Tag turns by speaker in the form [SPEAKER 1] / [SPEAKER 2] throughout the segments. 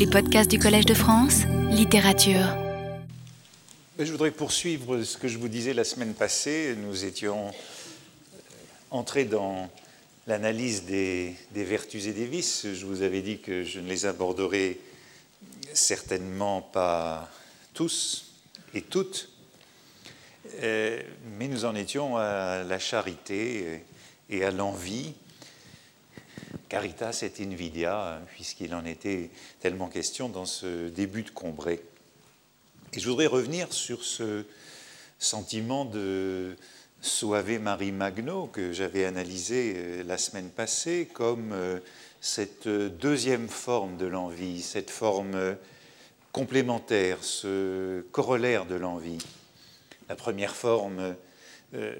[SPEAKER 1] Les podcasts du Collège de France, littérature.
[SPEAKER 2] Je voudrais poursuivre ce que je vous disais la semaine passée. Nous étions entrés dans l'analyse des, des, vertus et des vices. Je vous avais dit que je ne les aborderai certainement pas tous et toutes, euh, mais nous en étions à la charité et à l'envie. Caritas et invidia, puisqu'il en était tellement question dans ce début de Combray. Et je voudrais revenir sur ce sentiment de Suave Marie Magno que j'avais analysé euh, la semaine passée comme euh, cette deuxième forme de l'envie, cette forme complémentaire, ce corollaire de l'envie. La première forme, euh,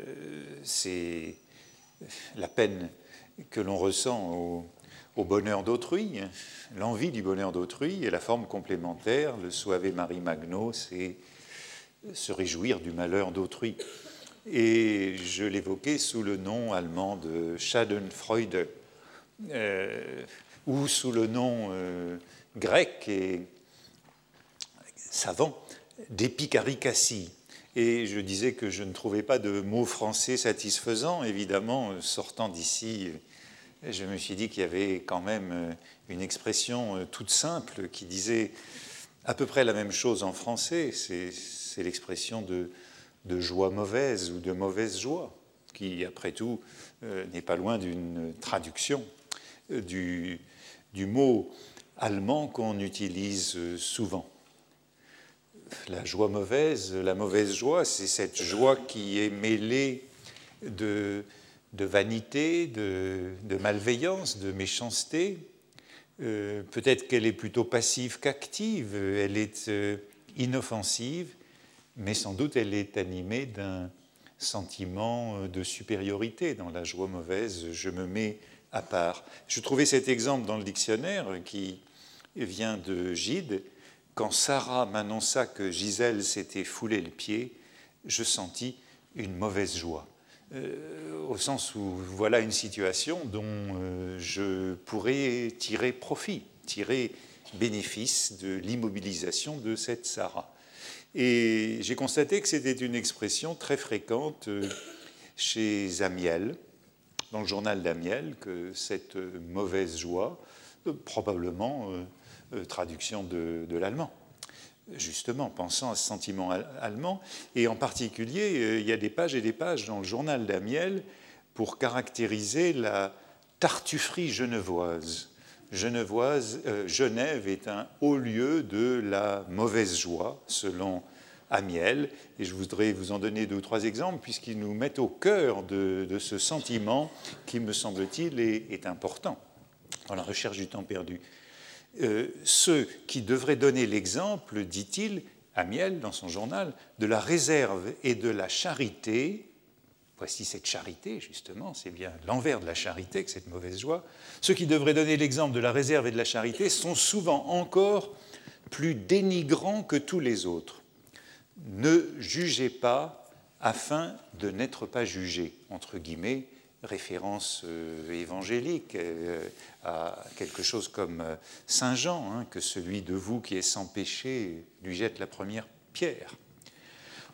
[SPEAKER 2] c'est la peine que l'on ressent au, bonheur d'autrui, l'envie du bonheur d'autrui, et la forme complémentaire, le suave Marie Magno, c'est se réjouir du malheur d'autrui. Et je l'évoquais sous le nom allemand de Schadenfreude, euh, ou sous le nom euh, grec et savant d'épicaricassie. Et je disais que je ne trouvais pas de mot français satisfaisant. Évidemment, sortant d'ici, je me suis dit qu'il y avait quand même euh, une expression euh, toute simple qui disait à peu près la même chose en français. C'est l'expression de, joie mauvaise ou de mauvaise joie, qui, après tout, euh, n'est pas loin d'une traduction du, du mot allemand qu'on utilise souvent la joie mauvaise, la mauvaise joie, c'est cette joie qui est mêlée de, vanité, de, malveillance, de méchanceté. Euh, peut-être qu'elle est plutôt passive qu'active, elle est euh, inoffensive, mais sans doute elle est animée d'un sentiment euh, de supériorité. Dans la joie mauvaise, je me mets à part. Je trouvais cet exemple dans le dictionnaire qui vient de Gide quand Sarah m'annonça que Gisèle s'était foulé le pied, je sentis une mauvaise joie. Euh, au sens où voilà une situation dont euh, je pourrais tirer profit, tirer bénéfice de l'immobilisation de cette Sarah. Et j'ai constaté que c'était une expression très fréquente euh, chez Amiel, dans le journal d'Amiel, que cette mauvaise joie, probablement traduction de, l'allemand justement, pensant à ce sentiment allemand. Et en particulier, euh, il y a des pages et des pages dans le journal d'Amiel pour caractériser la tartufferie genevoise. Genevoise euh, Genève est un haut lieu de la mauvaise joie, selon Amiel. Et je voudrais vous en donner deux ou trois exemples, puisqu'ils nous mettent au cœur de, ce sentiment qui, me semble-t-il, est important dans la recherche du temps perdu. Euh, ceux qui devraient donner l'exemple, dit-il, à Miel dans son journal, de la réserve et de la charité. Voici cette charité, justement, c'est bien l'envers de la charité que cette mauvaise joie. Ceux qui devraient donner l'exemple de la réserve et de la charité sont souvent encore plus dénigrants que tous les autres. Ne jugez pas afin de n'être pas jugé, entre guillemets, référence euh, évangélique euh, à quelque chose comme euh, Saint Jean, hein, que celui de vous qui est sans péché lui jette la première pierre.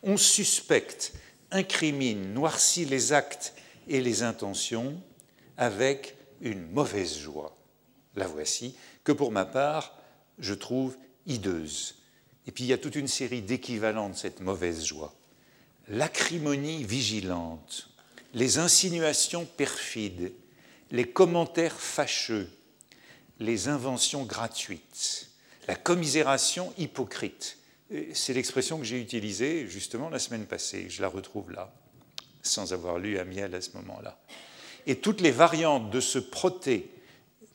[SPEAKER 2] On suspecte, incrimine, noircit les actes et les intentions avec une mauvaise joie. La voici, que pour ma part, je trouve hideuse. Et puis il y a toute une série d'équivalents de cette mauvaise joie. L'acrimonie vigilante, les insinuations perfides, les commentaires fâcheux, les inventions gratuites, la commisération hypocrite. C'est l'expression que j'ai utilisée justement la semaine passée. Je la retrouve là, sans avoir lu Amiel à ce moment-là. Et toutes les variantes de ce proté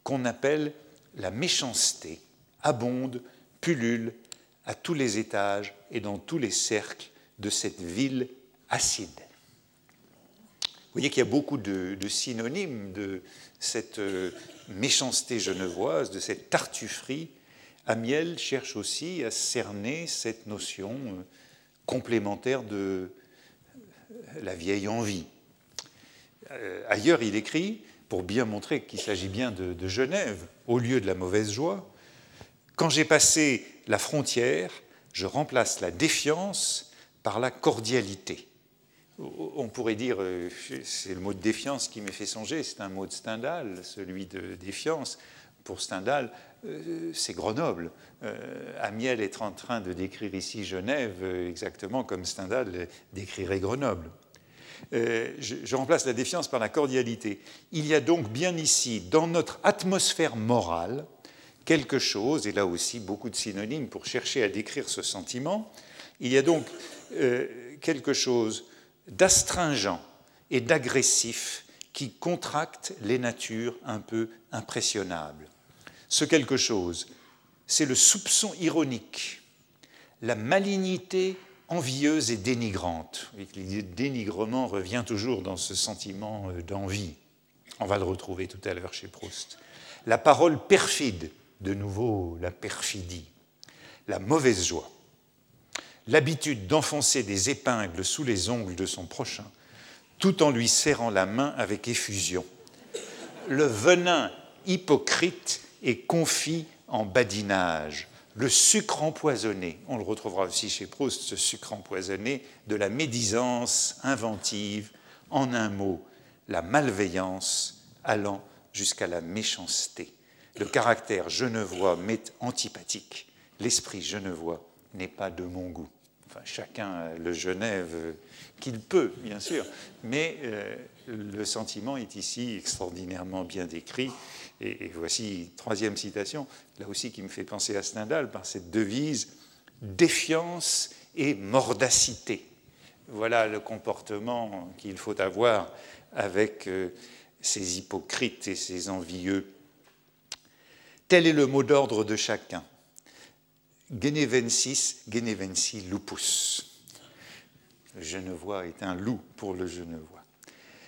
[SPEAKER 2] qu'on appelle la méchanceté abondent, pullulent à tous les étages et dans tous les cercles de cette ville acide. Vous voyez qu'il y a beaucoup de, synonymes de cette euh, méchanceté genevoise, de cette tartufferie. Amiel cherche aussi à cerner cette notion euh, complémentaire de euh, la vieille envie. Ailleurs, il écrit, pour bien montrer qu'il s'agit bien de, de Genève, au lieu de la mauvaise joie, Quand j'ai passé la frontière, je remplace la défiance par la cordialité. On pourrait dire, euh, c'est le mot de défiance qui m'est fait songer, c'est un mot de Stendhal, celui de défiance. Pour Stendhal, euh, c'est Grenoble. Euh, Amiel est en train de décrire ici Genève exactement comme Stendhal décrirait Grenoble. je, remplace la défiance par la cordialité. Il y a donc bien ici, dans notre atmosphère morale, quelque chose, et là aussi beaucoup de synonymes pour chercher à décrire ce sentiment, il y a donc quelque chose d'astringent et d'agressif qui contracte les natures un peu impressionnables. Ce quelque chose, c'est le soupçon ironique, la malignité envieuse et dénigrante. L'idée de dénigrement revient toujours dans ce sentiment euh, d'envie. On va le retrouver tout à l'heure chez Proust. La parole perfide, de nouveau la perfidie, la mauvaise joie l'habitude d'enfoncer des épingles sous les ongles de son prochain, tout en lui serrant la main avec effusion. Le venin hypocrite et confit en badinage, le sucre empoisonné, on le retrouvera aussi chez Proust, ce sucre empoisonné, de la médisance inventive, en un mot, la malveillance allant jusqu'à la méchanceté. Le caractère genevois m'est antipathique, l'esprit genevois n'est pas de mon goût. Chacun le Genève qu'il peut, bien sûr, mais euh, le sentiment est ici extraordinairement bien décrit. Et, voici, troisième citation, là aussi qui me fait penser à Stendhal, par cette devise défiance et mordacité. Voilà le comportement qu'il faut avoir avec euh, ces hypocrites et ces envieux. Tel est le mot d'ordre de chacun. Genevensis, Genevensi lupus. Le genevois est un loup pour le genevois.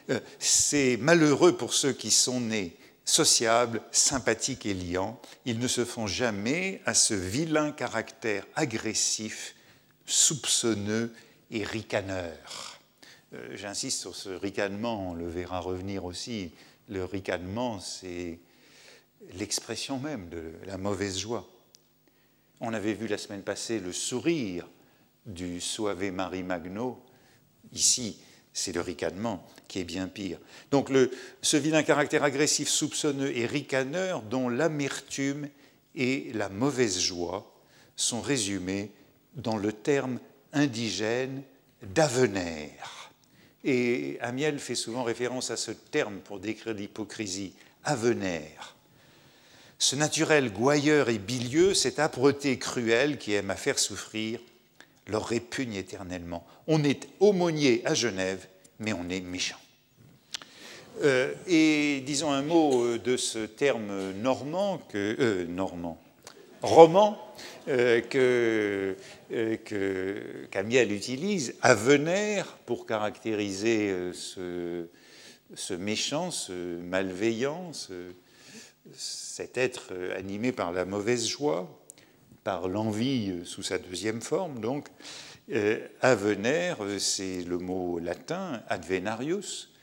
[SPEAKER 2] Euh, c'est malheureux pour ceux qui sont nés sociables, sympathiques et liants. Ils ne se font jamais à ce vilain caractère agressif, soupçonneux et ricaneur. Euh, j'insiste sur ce ricanement, on le verra revenir aussi. Le ricanement, c'est l'expression même de la mauvaise joie. On avait vu la semaine passée le sourire du Suave Marie Magno. Ici, c'est le ricanement qui est bien pire. Donc le, ce vilain caractère agressif, soupçonneux et ricaneur dont l'amertume et la mauvaise joie sont résumés dans le terme indigène d'avener. Et Amiel fait souvent référence à ce terme pour décrire l'hypocrisie, avener ce naturel gouailleur et bilieux, cette âpreté cruelle qui aime à faire souffrir, leur répugne éternellement. On est aumônier à Genève, mais on est méchant. Euh, et disons un mot euh, de ce terme normand, que, euh, normand, roman, que, que Camiel utilise, avener, pour caractériser ce, ce méchant, ce malveillant, ce, cet être euh, animé par la mauvaise joie, par l'envie euh, sous sa deuxième forme, donc, euh, avener, c'est le mot latin, advenarius,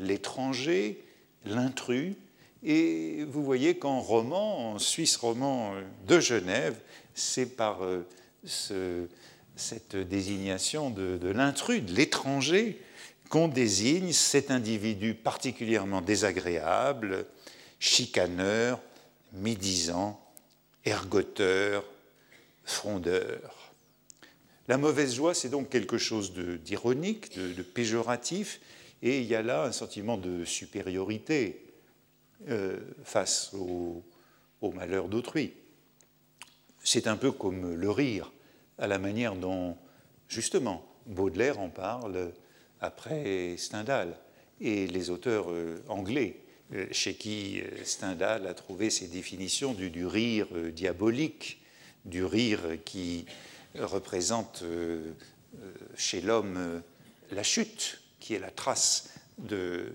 [SPEAKER 2] l'étranger, l'intrus, et vous voyez qu'en roman, en Suisse roman de Genève, c'est par cette désignation de l'intrus, de l'étranger, qu'on désigne cet individu particulièrement désagréable, chicaneur, médisant, ergoteur, frondeur. La mauvaise joie, c'est donc quelque chose d'ironique, de, péjoratif, et il y a là un sentiment de supériorité euh, face au, au malheur d'autrui. C'est un peu comme le rire, à la manière dont, justement, Baudelaire en parle après Stendhal, et les auteurs euh, anglais chez qui euh, Stendhal a trouvé ses définitions du, rire euh, diabolique, du rire qui représente chez l'homme la chute, qui est la trace de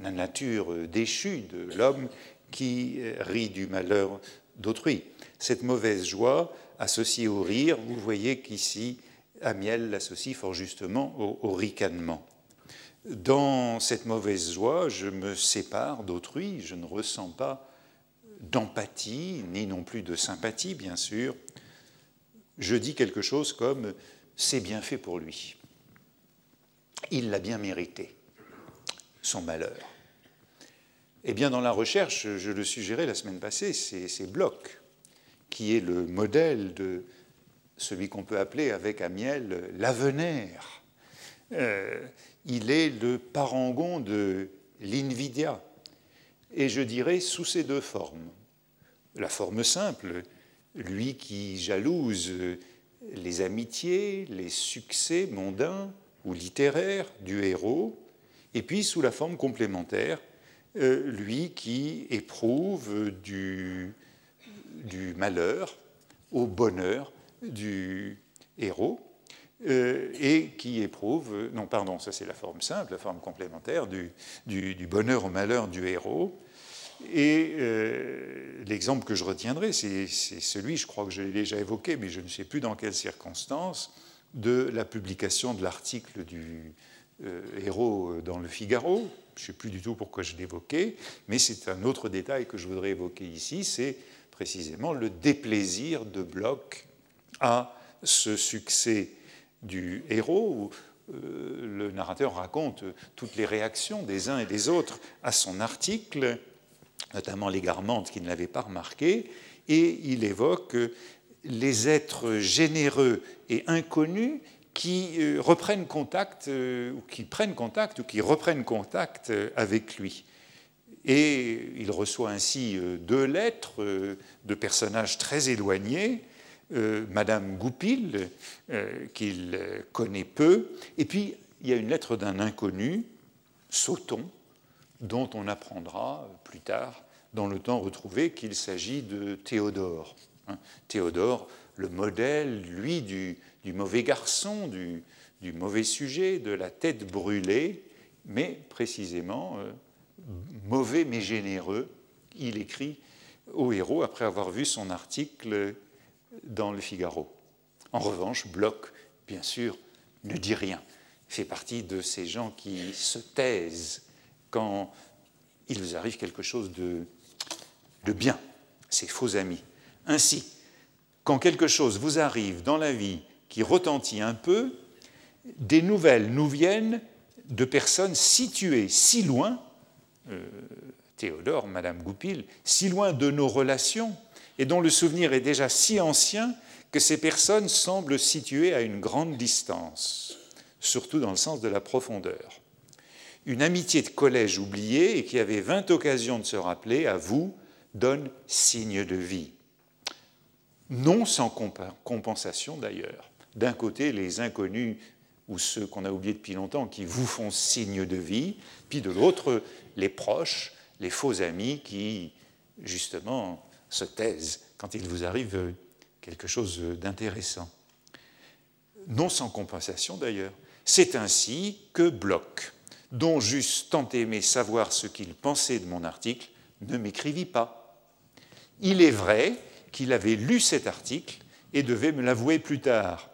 [SPEAKER 2] la nature déchue de l'homme qui rit du malheur d'autrui. Cette mauvaise joie associée au rire, vous voyez qu'ici, Amiel l'associe fort justement au ricanement. Dans cette mauvaise joie, je me sépare d'autrui, je ne ressens pas d'empathie, ni non plus de sympathie, bien sûr. Je dis quelque chose comme c'est bien fait pour lui. Il l'a bien mérité, son malheur. Eh bien, dans la recherche, je le suggérais la semaine passée, c'est Bloch qui est le modèle de celui qu'on peut appeler avec Amiel l'avenaire. Euh, il est le parangon de l'invidia, et je dirais sous ces deux formes. La forme simple, lui qui jalouse les amitiés, les succès mondains ou littéraires du héros, et puis sous la forme complémentaire, euh, lui qui éprouve du, du malheur au bonheur du héros, euh, et qui éprouve, non pardon, ça c'est la forme simple, la forme complémentaire du, bonheur au malheur du héros. Et euh, l'exemple que je retiendrai, c'est celui, je crois que je l'ai déjà évoqué, mais je ne sais plus dans quelles circonstances, de la publication de l'article du euh, héros dans le Figaro. Je ne sais plus du tout pourquoi je l'évoquais, mais c'est un autre détail que je voudrais évoquer ici, c'est précisément le déplaisir de Bloch à ce succès du héros, où euh, le narrateur raconte toutes les réactions des uns et des autres à son article, notamment l'égarement qui ne l'avait pas remarqué, et il évoque les êtres généreux et inconnus qui euh, reprennent contact, euh, ou qui prennent contact, ou qui reprennent contact avec lui. Et il reçoit ainsi deux lettres de personnages très éloignés, euh, Madame Goupil, euh, qu'il connaît peu, et puis il y a une lettre d'un inconnu, Sauton, dont on apprendra plus tard, dans le temps retrouvé, qu'il s'agit de Théodore. Hein. Théodore, le modèle, lui, du, mauvais garçon, du, mauvais sujet, de la tête brûlée, mais précisément euh, mauvais mais généreux. Il écrit au héros après avoir vu son article dans le Figaro. En revanche, Bloch, bien sûr, ne dit rien, fait partie de ces gens qui se taisent quand il vous arrive quelque chose de, de bien, ces faux amis. Ainsi, quand quelque chose vous arrive dans la vie qui retentit un peu, des nouvelles nous viennent de personnes situées si loin, euh, Théodore, Madame Goupil, si loin de nos relations, et dont le souvenir est déjà si ancien que ces personnes semblent situées à une grande distance, surtout dans le sens de la profondeur. Une amitié de collège oubliée et qui avait vingt occasions de se rappeler, à vous, donne signe de vie. Non sans compensation d'ailleurs. D'un côté, les inconnus ou ceux qu'on a oubliés depuis longtemps qui vous font signe de vie, puis de l'autre, les proches, les faux amis qui, justement, se taisent quand il vous arrive quelque chose d'intéressant. Non sans compensation d'ailleurs. C'est ainsi que Bloch, dont j'eusse tant aimé savoir ce qu'il pensait de mon article, ne m'écrivit pas. Il est vrai qu'il avait lu cet article et devait me l'avouer plus tard,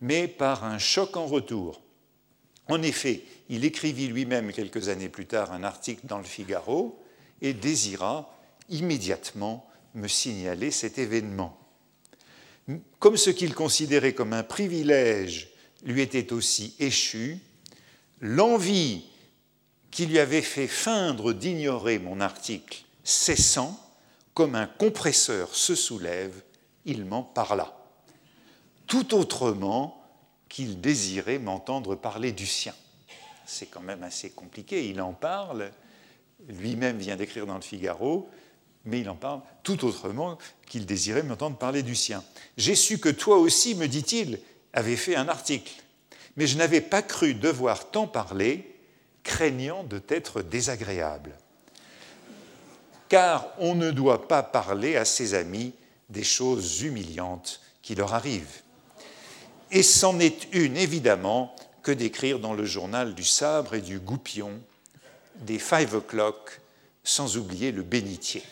[SPEAKER 2] mais par un choc en retour. En effet, il écrivit lui-même quelques années plus tard un article dans le Figaro et désira immédiatement me signaler cet événement. Comme ce qu'il considérait comme un privilège lui était aussi échu, l'envie qui lui avait fait feindre d'ignorer mon article cessant, comme un compresseur se soulève, il m'en parla. Tout autrement qu'il désirait m'entendre parler du sien. C'est quand même assez compliqué, il en parle, lui-même vient d'écrire dans le Figaro, mais il en parle tout autrement qu'il désirait m'entendre parler du sien. J'ai su que toi aussi, me dit-il, avais fait un article, mais je n'avais pas cru devoir t'en parler, craignant de t'être désagréable. Car on ne doit pas parler à ses amis des choses humiliantes qui leur arrivent. Et c'en est une, évidemment, que d'écrire dans le journal du sabre et du goupillon, des five o'clock, sans oublier le bénitier.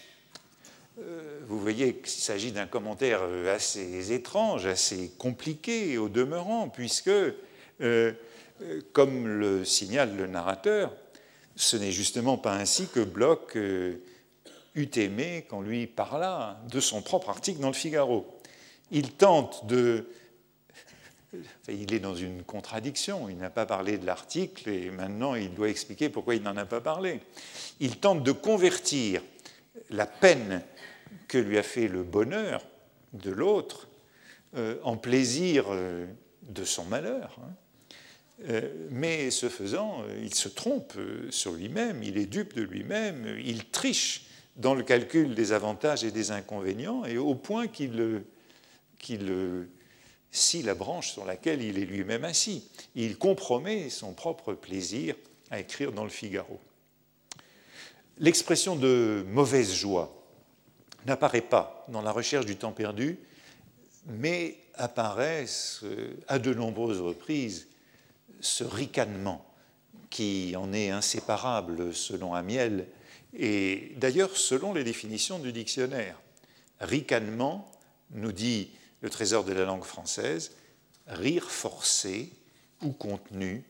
[SPEAKER 2] Euh, vous voyez qu'il s'agit d'un commentaire euh, assez étrange, assez compliqué au demeurant, puisque, euh, comme le signale le narrateur, ce n'est justement pas ainsi que Bloch eût aimé qu'on lui parlât de son propre article dans le Figaro. Il tente de... il est dans une contradiction. Il n'a pas parlé de l'article et maintenant il doit expliquer pourquoi il n'en a pas parlé. Il tente de convertir la peine que lui a fait le bonheur de l'autre euh, en plaisir euh, de son malheur. Hein. Euh, mais ce faisant, il se trompe sur lui-même, il est dupe de lui-même, il triche dans le calcul des avantages et des inconvénients, et au point qu'il scie la branche sur laquelle il est lui-même assis. Il compromet son propre plaisir à écrire dans le Figaro. L'expression de mauvaise joie n'apparaît pas dans la recherche du temps perdu, mais apparaît à de nombreuses reprises ce ricanement qui en est inséparable selon Amiel et d'ailleurs selon les définitions du dictionnaire. Ricanement, nous dit le trésor de la langue française, rire forcé ou contenu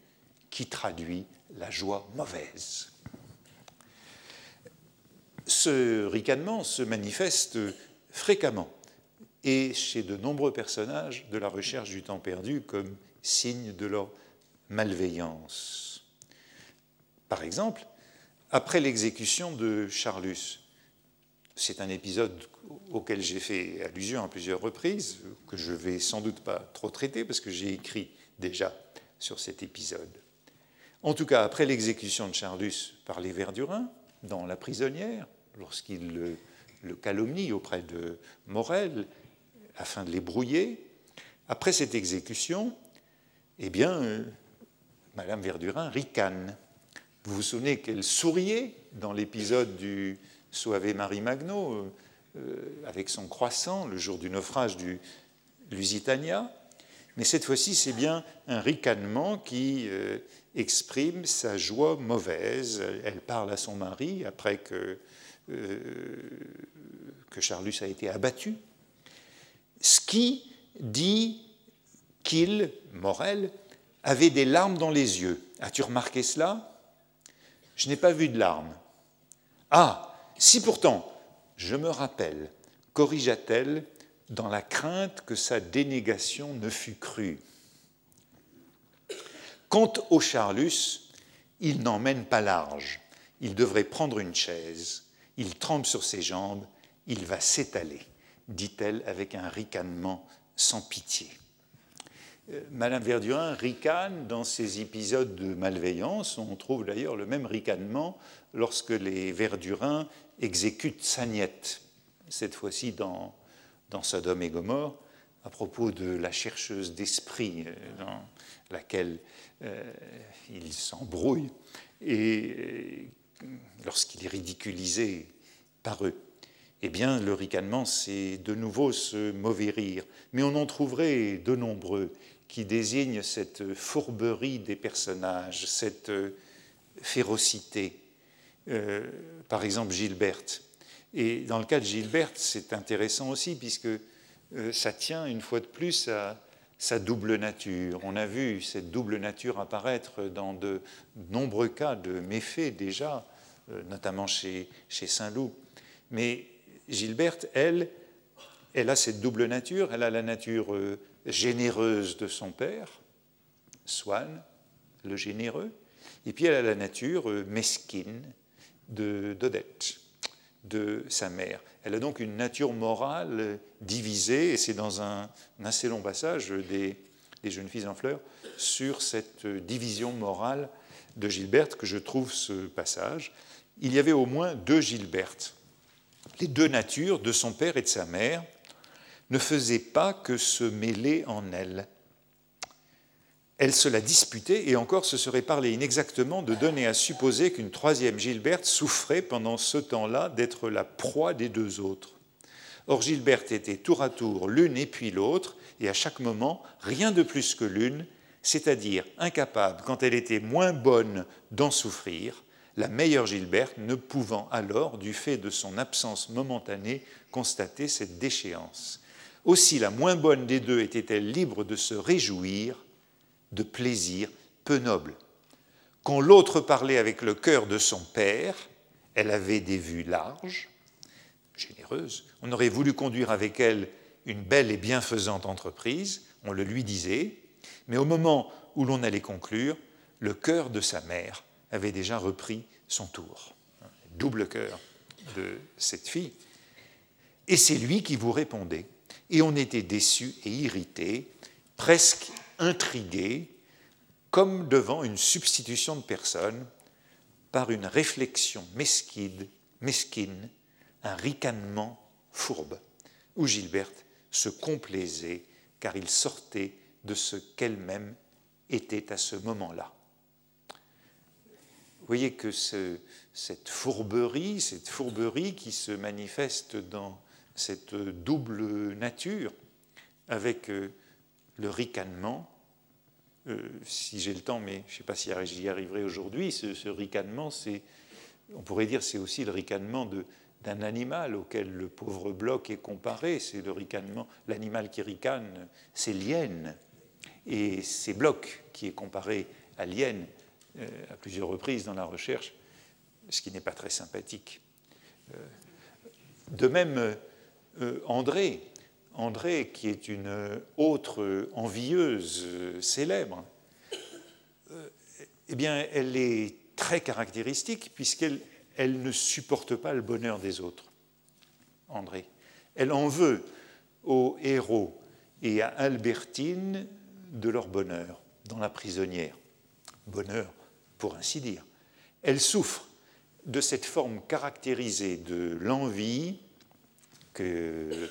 [SPEAKER 2] qui traduit la joie mauvaise. Ce ricanement se manifeste fréquemment et chez de nombreux personnages de la recherche du temps perdu comme signe de leur malveillance. Par exemple, après l'exécution de Charlus, c'est un épisode auquel j'ai fait allusion à plusieurs reprises, que je ne vais sans doute pas trop traiter parce que j'ai écrit déjà sur cet épisode. En tout cas, après l'exécution de Charlus par les Verdurins, dans La prisonnière, lorsqu'il le, calomnie auprès de Morel afin de les brouiller, après cette exécution, eh bien, euh, Madame Verdurin ricane. Vous vous souvenez qu'elle souriait dans l'épisode du Suave Marie Magno euh, euh, avec son croissant le jour du naufrage du Lusitania. Mais cette fois-ci, c'est bien un ricanement qui exprime sa joie mauvaise. Elle parle à son mari après que, que Charlus a été abattu ce qui dit qu'il, Morel, avait des larmes dans les yeux. As-tu remarqué cela? Je n'ai pas vu de larmes. Ah, si pourtant, je me rappelle, corrigea-t-elle, dans la crainte que sa dénégation ne fût crue. Quant au Charlus, il n'emmène pas large. Il devrait prendre une chaise. Il trempe sur ses jambes. Il va s'étaler dit-elle avec un ricanement sans pitié. Euh, Madame Verdurin ricane dans ces épisodes de malveillance. On trouve d'ailleurs le même ricanement lorsque les Verdurins exécutent Sagnette, cette fois-ci dans, dans Sodome et Gomorre, à propos de la chercheuse d'esprit euh, dans laquelle euh, il s'embrouille et lorsqu'il est ridiculisé par eux eh bien, le ricanement, c'est de nouveau ce mauvais rire. Mais on en trouverait de nombreux qui désignent cette fourberie des personnages, cette férocité. Euh, par exemple, Gilberte. Et dans le cas de Gilberte, c'est intéressant aussi, puisque euh, ça tient une fois de plus à sa double nature. On a vu cette double nature apparaître dans de nombreux cas de méfaits déjà, euh, notamment chez, Saint-Loup. Mais Gilberte, elle, elle a cette double nature. Elle a la nature euh, généreuse de son père, Swann, le généreux, et puis elle a la nature euh, mesquine d'Odette, de sa mère. Elle a donc une nature morale divisée, et c'est dans un, assez long passage des, des, Jeunes filles en fleurs sur cette division morale de Gilberte que je trouve ce passage. Il y avait au moins deux Gilbertes les deux natures, de son père et de sa mère, ne faisaient pas que se mêler en elle. Elle se la disputait et encore ce serait parler inexactement de donner à supposer qu'une troisième Gilberte souffrait pendant ce temps-là d'être la proie des deux autres. Or Gilberte était tour à tour l'une et puis l'autre, et à chaque moment rien de plus que l'une, c'est-à-dire incapable, quand elle était moins bonne, d'en souffrir, la meilleure Gilberte ne pouvant alors, du fait de son absence momentanée, constater cette déchéance. Aussi la moins bonne des deux était-elle libre de se réjouir de plaisirs peu nobles. Quand l'autre parlait avec le cœur de son père, elle avait des vues larges, généreuse, on aurait voulu conduire avec elle une belle et bienfaisante entreprise, on le lui disait, mais au moment où l'on allait conclure, le cœur de sa mère avait déjà repris son tour. Double cœur de cette fille. Et c'est lui qui vous répondait. Et on était déçu et irrité, presque intrigué, comme devant une substitution de personne, par une réflexion mesquine, mesquine un ricanement fourbe, où Gilberte se complaisait car il sortait de ce qu'elle-même était à ce moment-là. Vous voyez que cette fourberie, cette fourberie qui se manifeste dans cette double nature, avec euh, le ricanement, euh, si j'ai le temps, mais je ne sais pas si j'y arriverai aujourd'hui, ce, ricanement, on pourrait dire, c'est aussi le ricanement d'un animal auquel le pauvre bloc est comparé. C'est le ricanement, l'animal qui ricane, c'est l'hyène. Et c'est Bloch qui est comparé à l'hyène euh, à plusieurs reprises dans la recherche, ce qui n'est pas très sympathique. Euh, de même, André, André, qui est une autre envieuse célèbre, eh bien, elle est très caractéristique puisqu'elle elle ne supporte pas le bonheur des autres. André. Elle en veut aux héros et à Albertine de leur bonheur dans la prisonnière. Bonheur, pour ainsi dire. Elle souffre de cette forme caractérisée de l'envie que,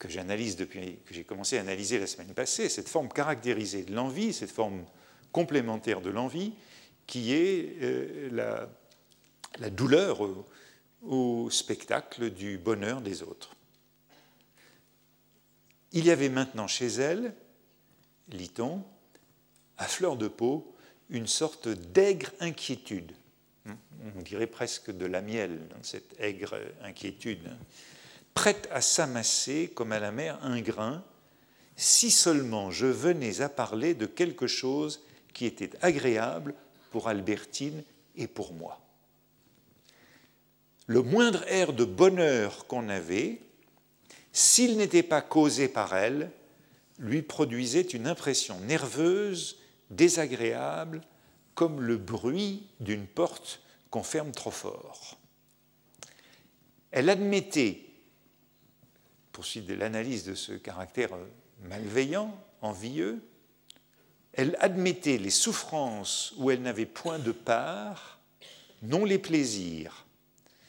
[SPEAKER 2] que j'analyse depuis que j'ai commencé à analyser la semaine passée, cette forme caractérisée de l'envie, cette forme complémentaire de l'envie, qui est euh, la, la, douleur au spectacle du bonheur des autres. Il y avait maintenant chez elle lit-on, à fleur de peau, une sorte d'aigre inquiétude. On dirait presque de la miel dans cette aigre inquiétude. Prête à s'amasser comme à la mer un grain, si seulement je venais à parler de quelque chose qui était agréable pour Albertine et pour moi. Le moindre air de bonheur qu'on avait, s'il n'était pas causé par elle, lui produisait une impression nerveuse, désagréable, comme le bruit d'une porte qu'on ferme trop fort. Elle admettait, pour suite de l'analyse de ce caractère malveillant, envieux, elle admettait les souffrances où elle n'avait point de part, non les plaisirs.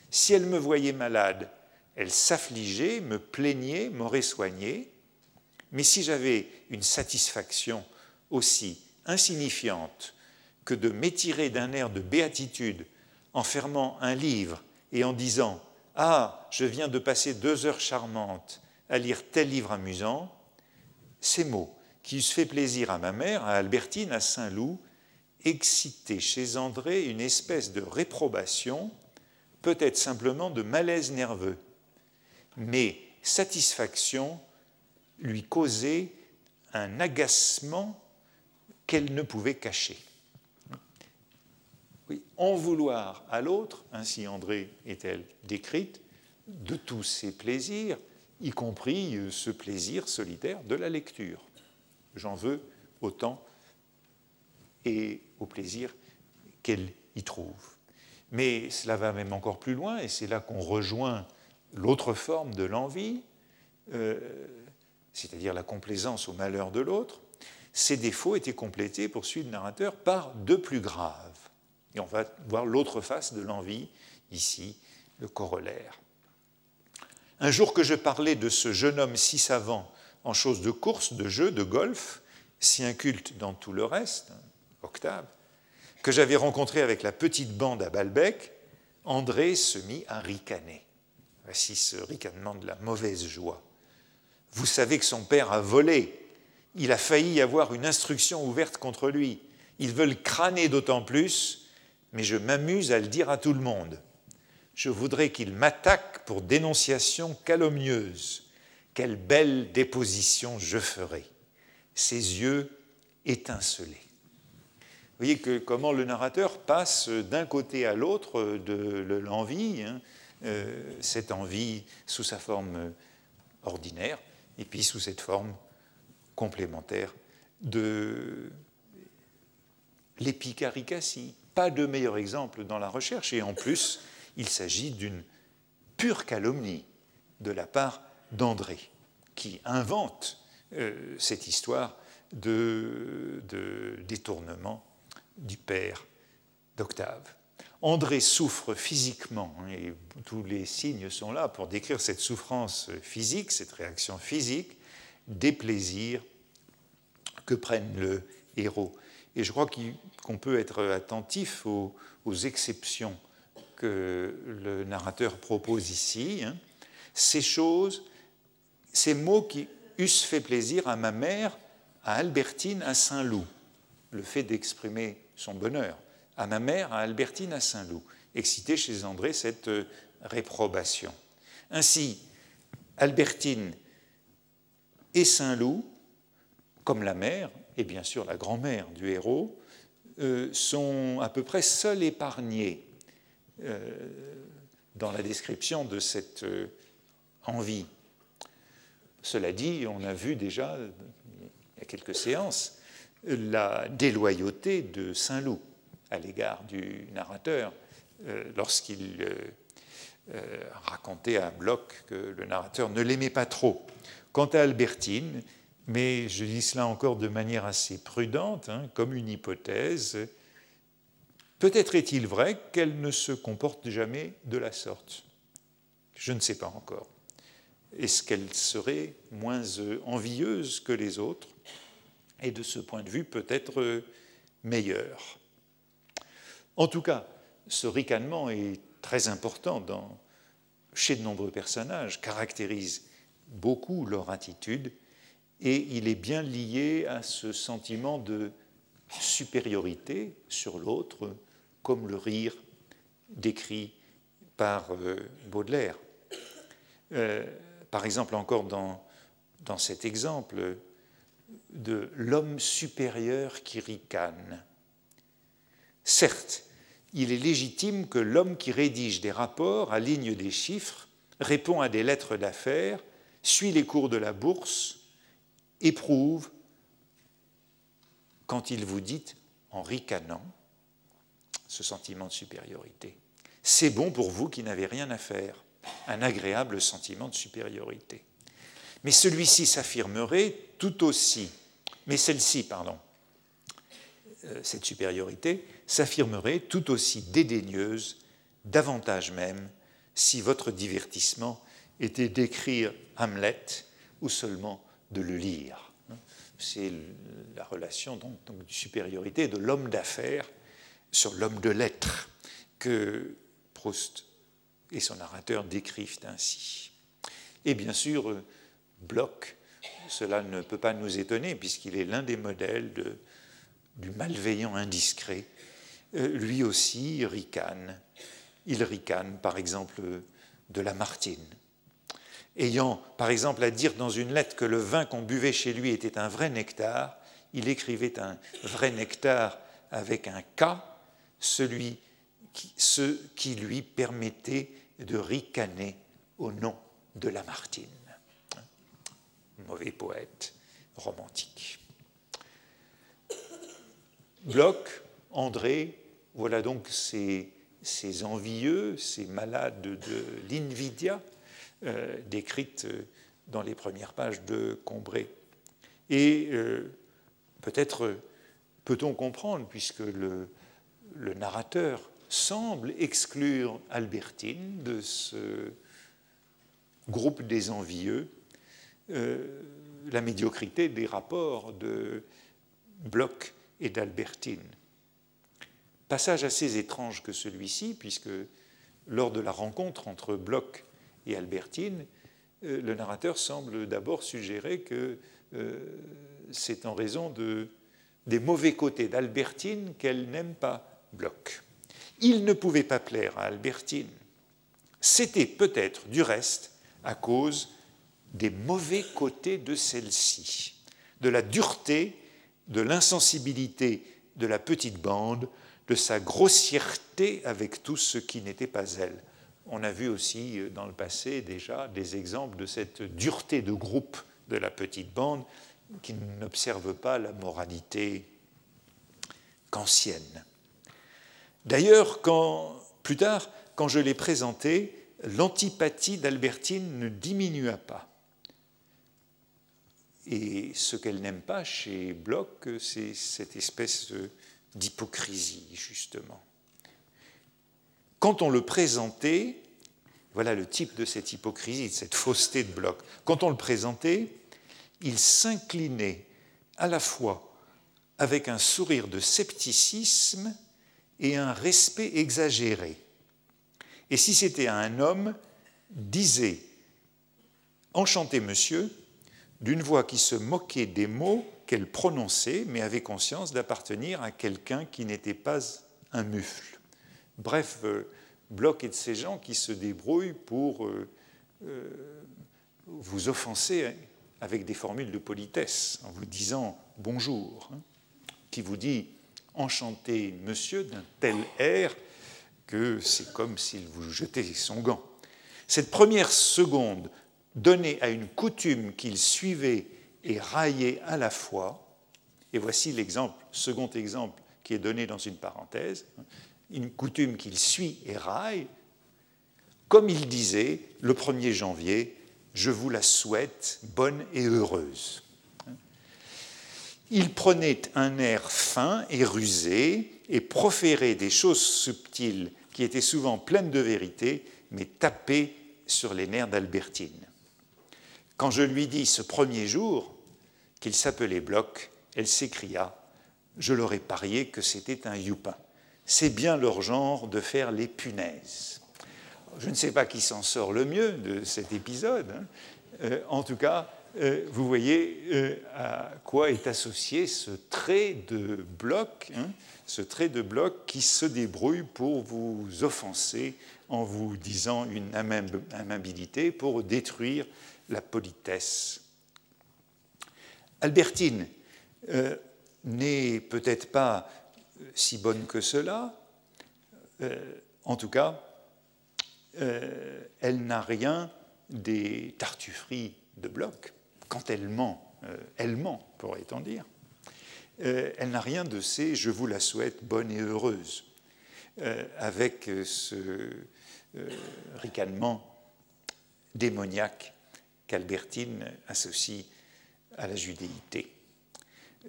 [SPEAKER 2] Si elle me voyait malade, elle s'affligeait, me plaignait, m'aurait soigné, mais si j'avais une satisfaction aussi insignifiante que de m'étirer d'un air de béatitude en fermant un livre et en disant Ah, je viens de passer deux heures charmantes à lire tel livre amusant, ces mots qui eussent fait plaisir à ma mère, à Albertine, à Saint-Loup, excitaient chez André une espèce de réprobation, peut-être simplement de malaise nerveux, mais satisfaction lui causait un agacement qu'elle ne pouvait cacher. En vouloir à l'autre, ainsi André est-elle décrite, de tous ses plaisirs, y compris ce plaisir solitaire de la lecture. J'en veux autant et au plaisir qu'elle y trouve. Mais cela va même encore plus loin, et c'est là qu'on rejoint l'autre forme de l'envie, euh, c'est-à-dire la complaisance au malheur de l'autre, ces défauts étaient complétés, poursuit le narrateur, par deux plus graves. Et on va voir l'autre face de l'envie, ici, le corollaire. Un jour que je parlais de ce jeune homme si savant en choses de course, de jeu, de golf, si inculte dans tout le reste, Octave, que j'avais rencontré avec la petite bande à Balbec, André se mit à ricaner. Voici ce ricanement de la mauvaise joie. Vous savez que son père a volé. Il a failli avoir une instruction ouverte contre lui. Ils veulent crâner d'autant plus, mais je m'amuse à le dire à tout le monde. Je voudrais qu'il m'attaque pour dénonciation calomnieuse. Quelle belle déposition je ferai. Ses yeux étincelaient. Vous voyez que comment le narrateur passe d'un côté à l'autre de l'envie, hein, cette envie sous sa forme ordinaire et puis sous cette forme complémentaire de l'épicaricassie. Pas de meilleur exemple dans la recherche et en plus, il s'agit d'une pure calomnie de la part d'André, qui invente euh, cette histoire de, détournement du père d'Octave. André souffre physiquement, hein, et tous les signes sont là pour décrire cette souffrance physique, cette réaction physique, des plaisirs que prennent le héros. Et je crois qu'on peut être attentif aux, exceptions que le narrateur propose ici. Hein. Ces choses, ces mots qui eussent fait plaisir à ma mère, à Albertine, à Saint-Loup, le fait d'exprimer son bonheur, à ma mère, à Albertine, à Saint-Loup, exciter chez André cette euh, réprobation. Ainsi, Albertine et Saint-Loup, comme la mère, et bien sûr la grand-mère du héros, euh, sont à peu près seuls épargnés euh, dans la description de cette envie. Cela dit, on a vu déjà, il y a quelques séances, la déloyauté de Saint-Loup à l'égard du narrateur euh, lorsqu'il euh, euh, racontait à Bloch que le narrateur ne l'aimait pas trop. Quant à Albertine, mais je dis cela encore de manière assez prudente, hein, comme une hypothèse, peut-être est-il vrai qu'elle ne se comporte jamais de la sorte. Je ne sais pas encore. Est-ce qu'elle serait moins envieuse que les autres? Et de ce point de vue peut-être meilleure En tout cas, ce ricanement est très important chez de nombreux personnages, caractérise beaucoup leur attitude et il est bien lié à ce sentiment de supériorité sur l'autre, comme le rire décrit par euh, Baudelaire. Euh, par exemple, encore dans, dans cet exemple de l'homme supérieur qui ricane. Certes, il est légitime que l'homme qui rédige des rapports, aligne des chiffres, répond à des lettres d'affaires, suit les cours de la bourse, éprouve quand il vous dit, en ricanant, ce sentiment de supériorité. C'est bon pour vous qui n'avez rien à faire un agréable sentiment de supériorité. Mais celui-ci s'affirmerait tout aussi, mais celle-ci, pardon, euh, cette supériorité s'affirmerait tout aussi dédaigneuse, davantage même, si votre divertissement était d'écrire Hamlet ou seulement de le lire. C'est la relation donc, de supériorité de l'homme d'affaires sur l'homme de lettres que Proust et son narrateur décrivent ainsi. Et bien sûr, Bloch, cela ne peut pas nous étonner puisqu'il est l'un des modèles du malveillant indiscret. Euh, lui aussi ricane. Il ricane, par exemple, de Lamartine. Ayant, par exemple, à dire dans une lettre que le vin qu'on buvait chez lui était un vrai nectar, il écrivait un vrai nectar avec un K, ce qui lui permettait de ricaner au nom de Lamartine. Mauvais poète romantique. Bloch, André, voilà donc ces, envieux, ces malades de l'invidia, euh, décrites dans les premières pages de Combray. Et euh, peut-être peut-on comprendre, puisque le, narrateur semble exclure Albertine de ce groupe des envieux, euh, la médiocrité des rapports de Bloch et d'Albertine. Passage assez étrange que celui-ci, puisque lors de la rencontre entre Bloch et Albertine, euh, le narrateur semble d'abord suggérer que euh, c'est en raison de, des mauvais côtés d'Albertine qu'elle n'aime pas Bloch il ne pouvait pas plaire à Albertine. C'était peut-être, du reste, à cause des mauvais côtés de celle-ci, de la dureté, de l'insensibilité de la petite bande, de sa grossièreté avec tout ce qui n'était pas elle. On a vu aussi euh, dans le passé déjà des exemples de cette dureté de groupe de la petite bande qui n'observe pas la moralité kantienne. D'ailleurs, plus tard, quand je l'ai présenté, l'antipathie d'Albertine ne diminua pas. Et ce qu'elle n'aime pas chez Bloch, c'est cette espèce d'hypocrisie, justement. Quand on le présentait, voilà le type de cette hypocrisie, de cette fausseté de Bloch. Quand on le présentait, il s'inclinait à la fois avec un sourire de scepticisme et un respect exagéré. Et si c'était un homme, disait Enchanté, monsieur, d'une voix qui se moquait des mots qu'elle prononçait, mais avait conscience d'appartenir à quelqu'un qui n'était pas un mufle. Bref, euh, Bloch et de ces gens qui se débrouillent pour euh, euh, vous offenser avec des formules de politesse, en vous disant bonjour, hein, qui vous dit enchanté monsieur d'un tel air que c'est comme s'il vous jetait son gant. Cette première seconde donnée à une coutume qu'il suivait et raillait à la fois, et voici l'exemple, second exemple qui est donné dans une parenthèse, une coutume qu'il suit et raille, comme il disait le 1er janvier, je vous la souhaite bonne et heureuse. Il prenait un air fin et rusé et proférait des choses subtiles qui étaient souvent pleines de vérité, mais tapées sur les nerfs d'Albertine. Quand je lui dis ce premier jour qu'il s'appelait Bloch, elle s'écria Je l'aurais parié que c'était un youpin c'est bien leur genre de faire les punaises. Je ne sais pas qui s'en sort le mieux de cet épisode. Hein. Euh, en tout cas, euh, vous voyez euh, à quoi est associé ce trait de bloc, hein, ce trait de bloc qui se débrouille pour vous offenser en vous disant une amabilité, pour détruire la politesse. Albertine n'est peut-être pas si bonne que cela. Euh, en tout cas, euh, elle n'a rien des tartufferies de Bloch. Quand elle ment, euh, elle ment, pourrait-on dire. elle n'a rien de ces je vous la souhaite bonne et heureuse, avec ce ricanement démoniaque qu'Albertine associe à la judéité.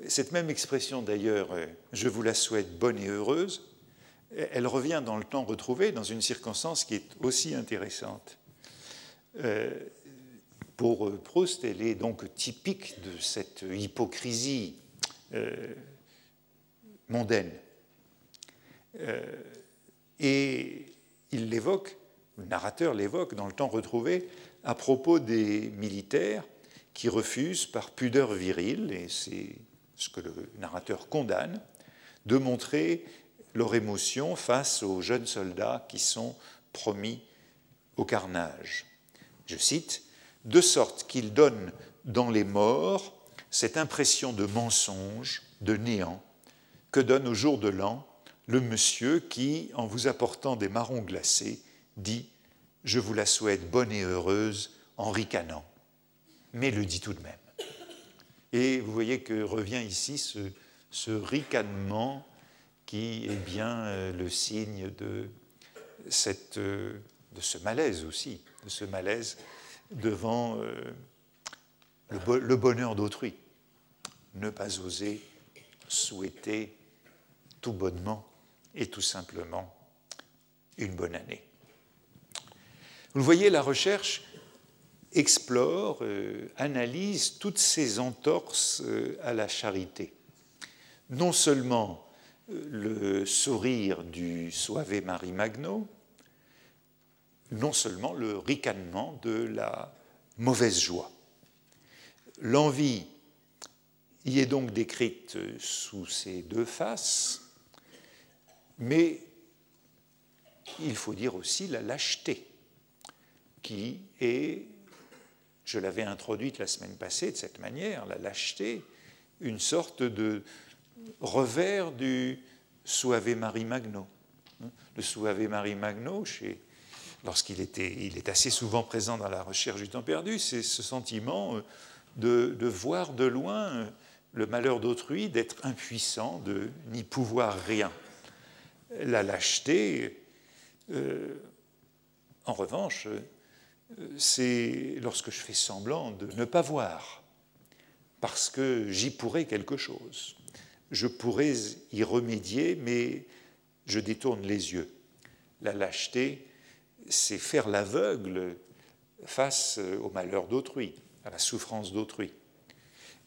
[SPEAKER 2] Cette même expression d'ailleurs, euh, je vous la souhaite bonne et heureuse, elle revient dans le temps retrouvé dans une circonstance qui est aussi intéressante. Euh, pour Proust, elle est donc typique de cette hypocrisie euh, mondaine. et il l'évoque, le narrateur l'évoque dans le temps retrouvé, à propos des militaires qui refusent par pudeur virile, et c'est ce que le narrateur condamne, de montrer leur émotion face aux jeunes soldats qui sont promis au carnage. Je cite, de sorte qu'ils donnent dans les morts cette impression de mensonge, de néant, que donne au jour de l'an le monsieur qui, en vous apportant des marrons glacés, dit Je vous la souhaite bonne et heureuse en ricanant, mais le dit tout de même. Et vous voyez que revient ici ce, ricanement qui est bien euh, le signe de, cette, euh, de ce malaise aussi, de ce malaise devant euh, le bonheur d'autrui. Ne pas oser souhaiter tout bonnement et tout simplement une bonne année. Vous voyez, la recherche explore, euh, analyse toutes ces entorses euh, à la charité. Non seulement euh, le sourire du Suave Marie Magno, non seulement le ricanement de la mauvaise joie. L'envie y est donc décrite sous ces deux faces, mais il faut dire aussi la lâcheté, qui est je l'avais introduite la semaine passée de cette manière, la lâcheté, une sorte de revers du Suave Marie Magno. Le Suave Marie Magno, lorsqu'il était, il est assez souvent présent dans la recherche du temps perdu, c'est ce sentiment de, voir de loin le malheur d'autrui, d'être impuissant, de n'y pouvoir rien. La lâcheté, euh, en revanche, c'est lorsque je fais semblant de ne pas voir, parce que j'y pourrais quelque chose. Je pourrais y remédier, mais je détourne les yeux. La lâcheté, c'est faire l'aveugle face au malheur d'autrui, à la souffrance d'autrui.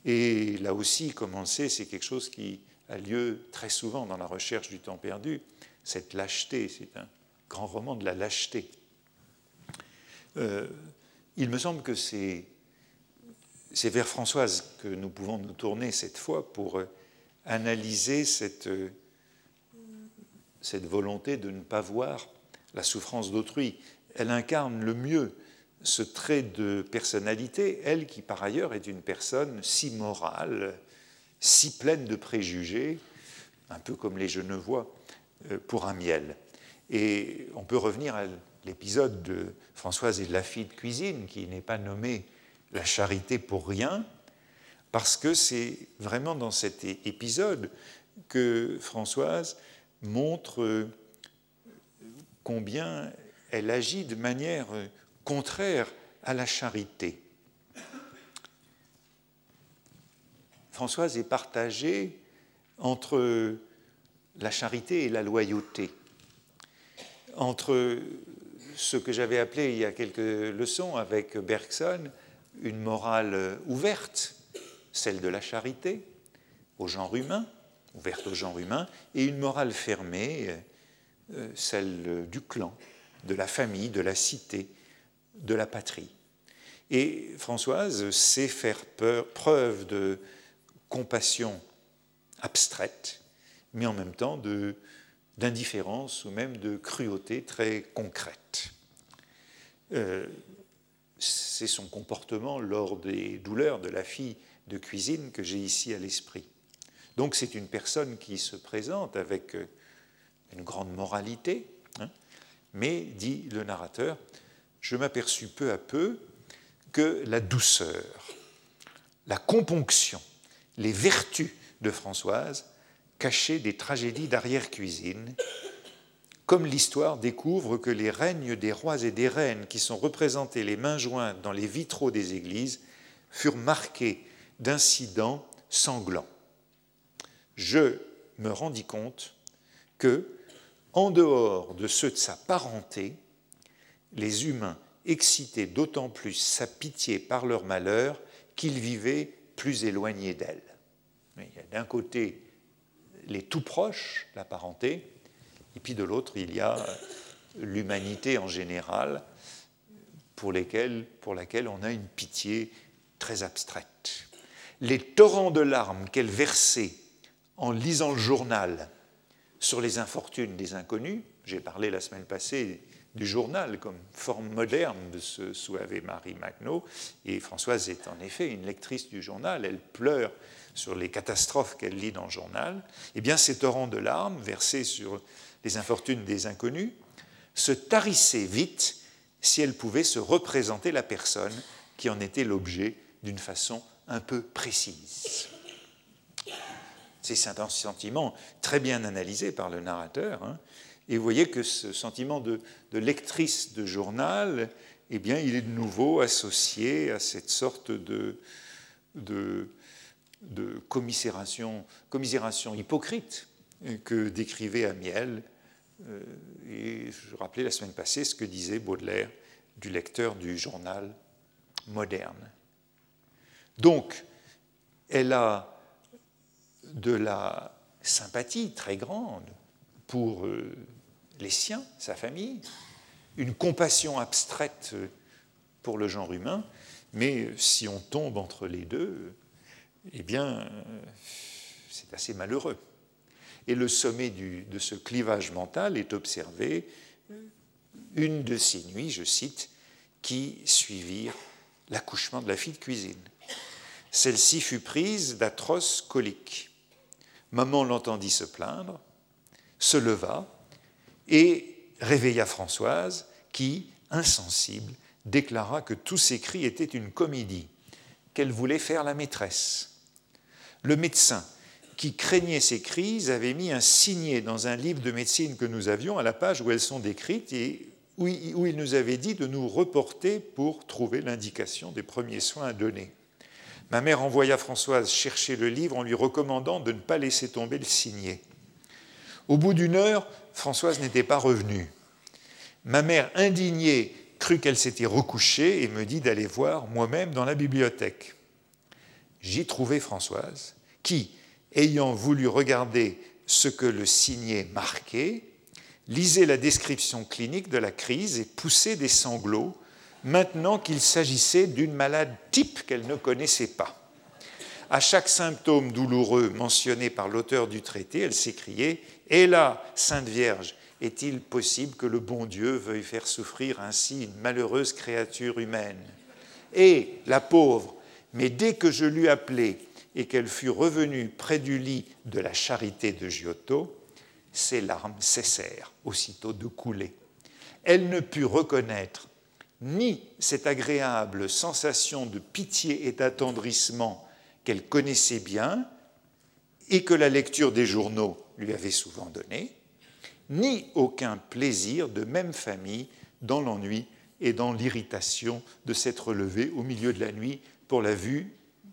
[SPEAKER 2] Et là aussi, comme on le sait, c'est quelque chose qui a lieu très souvent dans la recherche du temps perdu. Cette lâcheté, c'est un grand roman de la lâcheté. Euh, il me semble que c'est, vers Françoise que nous pouvons nous tourner cette fois pour euh, analyser cette, euh, cette volonté de ne pas voir la souffrance d'autrui. Elle incarne le mieux ce trait de personnalité, elle qui par ailleurs est une personne si morale, si pleine de préjugés, un peu comme les Genevois pour un miel. Et on peut revenir à l'épisode de Françoise et de la fille de cuisine, qui n'est pas nommée la charité pour rien, parce que c'est vraiment dans cet épisode que Françoise montre euh, combien elle agit de manière contraire à la charité. Françoise est partagée entre la charité et la loyauté, entre ce que j'avais appelé il y a quelques leçons avec Bergson une morale ouverte, celle de la charité au genre humain, ouverte au genre humain, et une morale fermée, euh, celle du clan, de la famille, de la cité, de la patrie. Et Françoise sait faire preuve de compassion abstraite, mais en même temps de d'indifférence ou même de cruauté très concrète. Euh, c'est son comportement lors des douleurs de la fille de cuisine que j'ai ici à l'esprit. Donc c'est une personne qui se présente avec euh, une grande moralité, hein, mais, dit le narrateur, je m'aperçus peu à peu que la douceur, la componction, les vertus de Françoise caché des tragédies d'arrière-cuisine, comme l'histoire découvre que les règnes des rois et des reines qui sont représentés les mains jointes dans les vitraux des églises furent marqués d'incidents sanglants. Je me rendis compte que, en dehors de ceux de sa parenté, les humains excitaient d'autant plus sa pitié par leur malheur qu'ils vivaient plus éloignés d'elle. D'un côté, les tout proches, la parenté, et puis de l'autre, il y a l'humanité en général, pour, lesquelles, pour laquelle on a une pitié très abstraite. Les torrents de larmes qu'elle versait en lisant le journal sur les infortunes des inconnus, j'ai parlé la semaine passée du journal comme forme moderne de ce Souave Marie Magno, et Françoise est en effet une lectrice du journal, elle pleure sur les catastrophes qu'elle lit dans le journal, eh bien ces torrents de larmes versés sur les infortunes des inconnus se tarissaient vite si elle pouvait se représenter la personne qui en était l'objet d'une façon un peu précise. C'est un sentiment très bien analysé par le narrateur. Hein. et vous voyez que ce sentiment de, lectrice de journal, eh bien, il est de nouveau associé à cette sorte de, de de commisération, commisération hypocrite que décrivait Amiel. Euh, et je rappelais la semaine passée ce que disait Baudelaire du lecteur du journal moderne. Donc, elle a de la sympathie très grande pour euh, les siens, sa famille, une compassion abstraite pour le genre humain, mais si on tombe entre les deux, eh bien, c'est assez malheureux. Et le sommet de ce clivage mental est observé une de ces nuits, je cite, qui suivirent l'accouchement de la fille de cuisine. Celle-ci fut prise d'atroces coliques. Maman l'entendit se plaindre, se leva et réveilla Françoise, qui, insensible, déclara que tous ces cris étaient une comédie, qu'elle voulait faire la maîtresse. Le médecin, qui craignait ces crises, avait mis un signet dans un livre de médecine que nous avions à la page où elles sont décrites et où il nous avait dit de nous reporter pour trouver l'indication des premiers soins à donner. Ma mère envoya Françoise chercher le livre en lui recommandant de ne pas laisser tomber le signet. Au bout d'une heure, Françoise n'était pas revenue. Ma mère, indignée, crut qu'elle s'était recouchée et me dit d'aller voir moi-même dans la bibliothèque. J'y trouvai Françoise, qui, ayant voulu regarder ce que le signet marquait, lisait la description clinique de la crise et poussait des sanglots, maintenant qu'il s'agissait d'une malade type qu'elle ne connaissait pas. À chaque symptôme douloureux mentionné par l'auteur du traité, elle s'écriait Et là, Sainte Vierge, est-il possible que le bon Dieu veuille faire souffrir ainsi une malheureuse créature humaine? Et la pauvre, mais dès que je l'eus appelée et qu'elle fut revenue près du lit de la charité de Giotto, ses larmes cessèrent aussitôt de couler. Elle ne put reconnaître ni cette agréable sensation de pitié et d'attendrissement qu'elle connaissait bien et que la lecture des journaux lui avait souvent donné, ni aucun plaisir de même famille dans l'ennui et dans l'irritation de s'être levée au milieu de la nuit pour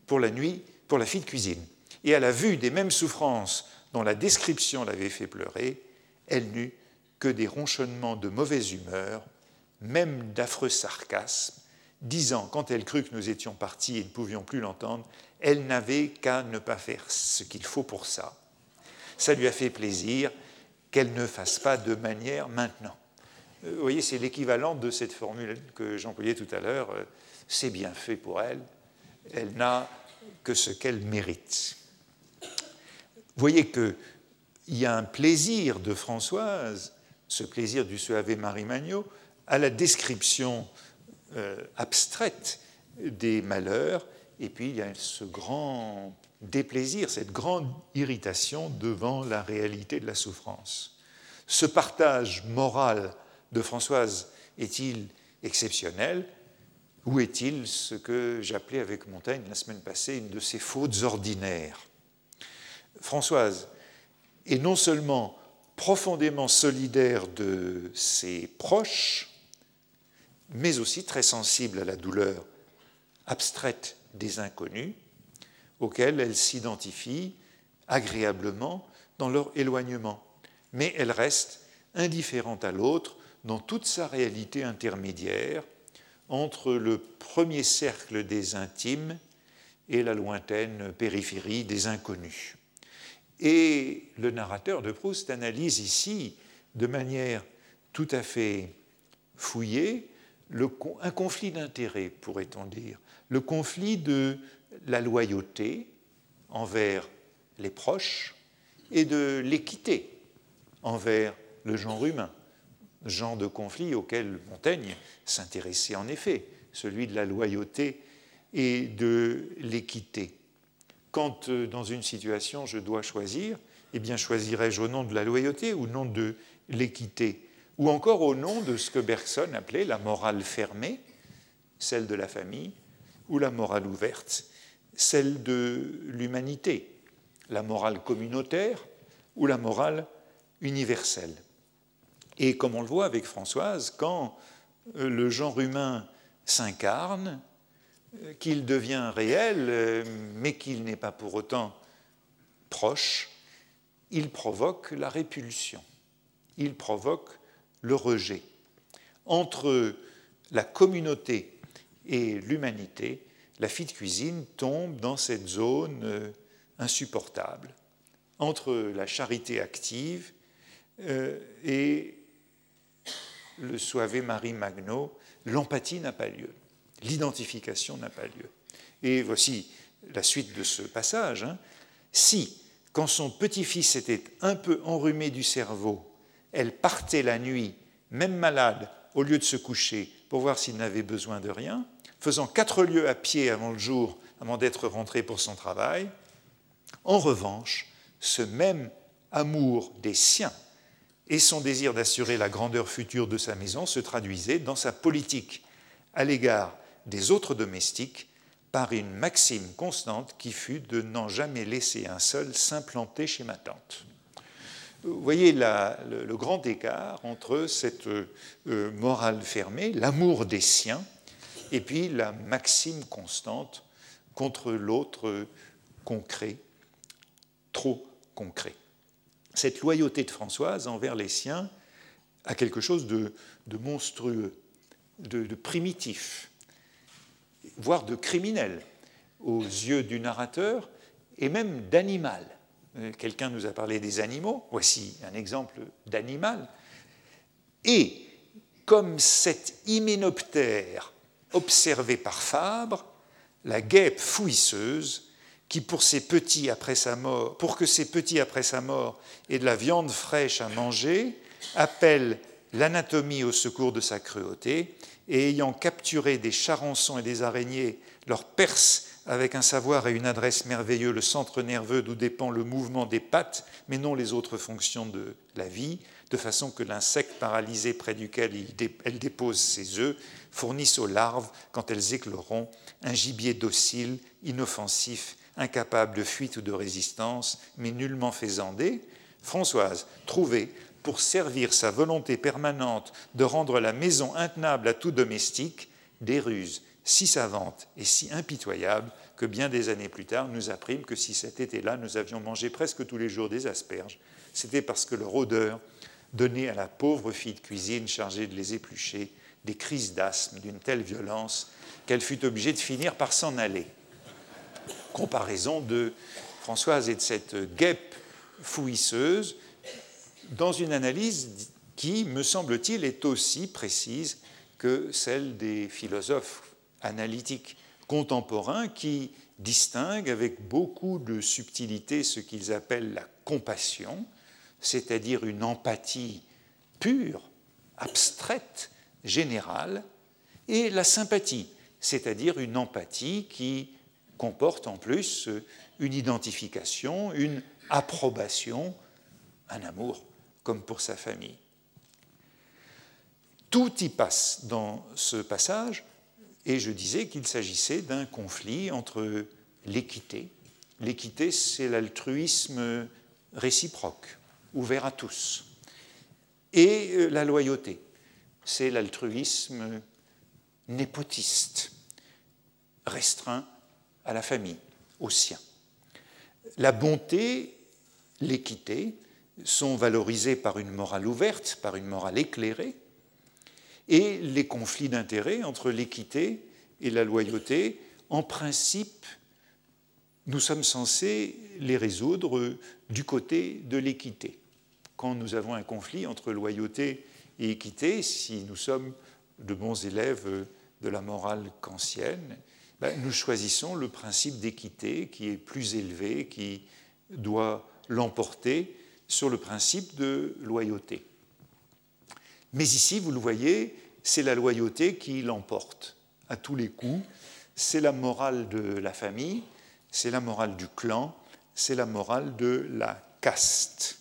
[SPEAKER 2] pour la nuit, pour la fille de cuisine. Et à la vue des mêmes souffrances dont la description l'avait fait pleurer, elle n'eut que des ronchonnements de mauvaise humeur, même d'affreux sarcasmes, disant, quand elle crut que nous étions partis et ne pouvions plus l'entendre, elle n'avait qu'à ne pas faire ce qu'il faut pour ça. Ça lui a fait plaisir qu'elle ne fasse pas de manière maintenant. Euh, vous voyez, c'est l'équivalent de cette formule que j'employais tout à l'heure. Euh, c'est bien fait pour elle. Elle n'a que ce qu'elle mérite. Vous voyez qu'il y a un plaisir de Françoise, ce plaisir du Suave Marie Magno, à la description euh, abstraite des malheurs, et puis il y a ce grand déplaisir, cette grande irritation devant la réalité de la souffrance. Ce partage moral de Françoise est-il exceptionnel? Ou est-il ce que j'appelais avec Montaigne la semaine passée une de ces fautes ordinaires Françoise est non seulement profondément solidaire de ses proches, mais aussi très sensible à la douleur abstraite des inconnus, auxquels elle s'identifie agréablement dans leur éloignement. Mais elle reste indifférente à l'autre dans toute sa réalité intermédiaire entre le premier cercle des intimes et la lointaine périphérie des inconnus. Et le narrateur de Proust analyse ici, de manière tout à fait fouillée, un conflit d'intérêts, pourrait-on dire, le conflit de la loyauté envers les proches et de l'équité envers le genre humain, genre de conflit auquel Montaigne s'intéressait en effet, celui de la loyauté et de l'équité. Quand euh, dans une situation je dois choisir, eh bien choisirais-je au nom de la loyauté ou au nom de l'équité? Ou encore au nom de ce que Bergson appelait la morale fermée, celle de la famille, ou la morale ouverte, celle de l'humanité, la morale communautaire ou la morale universelle? Et comme on le voit avec Françoise, quand euh, le genre humain s'incarne, euh, qu'il devient réel, euh, mais qu'il n'est pas pour autant proche, il provoque la répulsion, il provoque le rejet. Entre la communauté et l'humanité, la fille de cuisine tombe dans cette zone insupportable, entre la charité active et le Suave Marie Magno, l'empathie n'a pas lieu, l'identification n'a pas lieu. Et voici la suite de ce passage. Hein. Si, quand son petit-fils était un peu enrhumé du cerveau, elle partait la nuit, même malade, au lieu de se coucher pour voir s'il n'avait besoin de rien, faisant quatre lieues à pied avant le jour, avant d'être rentré pour son travail. En revanche, ce même amour des siens et son désir d'assurer la grandeur future de sa maison se traduisait dans sa politique à l'égard des autres domestiques par une maxime constante qui fut de n'en jamais laisser un seul s'implanter chez ma tante. Vous voyez le, grand écart entre cette euh, morale fermée, l'amour des siens, et puis la maxime constante contre l'autre concret, trop concret. Cette loyauté de Françoise envers les siens a quelque chose de, monstrueux, de, de primitif, voire de criminel aux yeux du narrateur et même d'animal. Euh, quelqu'un nous a parlé des animaux, voici un exemple d'animal. Et comme cet hyménoptère observé par Fabre, la guêpe fouisseuse, qui pour ses petits après sa mort, pour que ses petits après sa mort aient de la viande fraîche à manger, appelle l'anatomie au secours de sa cruauté, et ayant capturé des charançons et des araignées, leur perce avec un savoir et une adresse merveilleux le centre nerveux d'où dépend le mouvement des pattes, mais non les autres fonctions de la vie, de façon que l'insecte paralysé près duquel elle dépose ses œufs fournisse aux larves, quand elles écloront, un gibier docile, inoffensif, incapable de fuite ou de résistance, mais nullement faisandé, Françoise trouvait pour servir sa volonté permanente de rendre la maison intenable à tout domestique, des ruses si savantes et si impitoyables que bien des années plus tard nous apprîmes que si cet été-là nous avions mangé presque tous les jours des asperges, c'était parce que leur odeur donnait à la pauvre fille de cuisine chargée de les éplucher des crises d'asthme d'une telle violence qu'elle fut obligée de finir par s'en aller. Comparaison de Françoise et de cette guêpe fouisseuse dans une analyse qui, me semble-t-il, est aussi précise que celle des philosophes analytiques contemporains qui distinguent avec beaucoup de subtilité ce qu'ils appellent la compassion, c'est-à-dire une empathie pure, abstraite, générale, et la sympathie, c'est-à-dire une empathie qui comporte en plus une identification, une approbation, un amour comme pour sa famille. Tout y passe dans ce passage, et je disais qu'il s'agissait d'un conflit entre l'équité. L'équité, c'est l'altruisme réciproque, ouvert à tous. Et euh, la loyauté, c'est l'altruisme népotiste, restreint à la famille, aux siens. La bonté, l'équité, sont valorisés par une morale ouverte, par une morale éclairée, et les conflits d'intérêts entre l'équité et la loyauté, en principe, nous sommes censés les résoudre du côté de l'équité. Quand nous avons un conflit entre loyauté et équité, si nous sommes de bons élèves de la morale kantienne, ben, nous choisissons le principe d'équité qui est plus élevé, qui doit l'emporter sur le principe de loyauté. Mais ici, vous le voyez, c'est la loyauté qui l'emporte à tous les coups. C'est la morale de la famille, c'est la morale du clan, c'est la morale de la caste.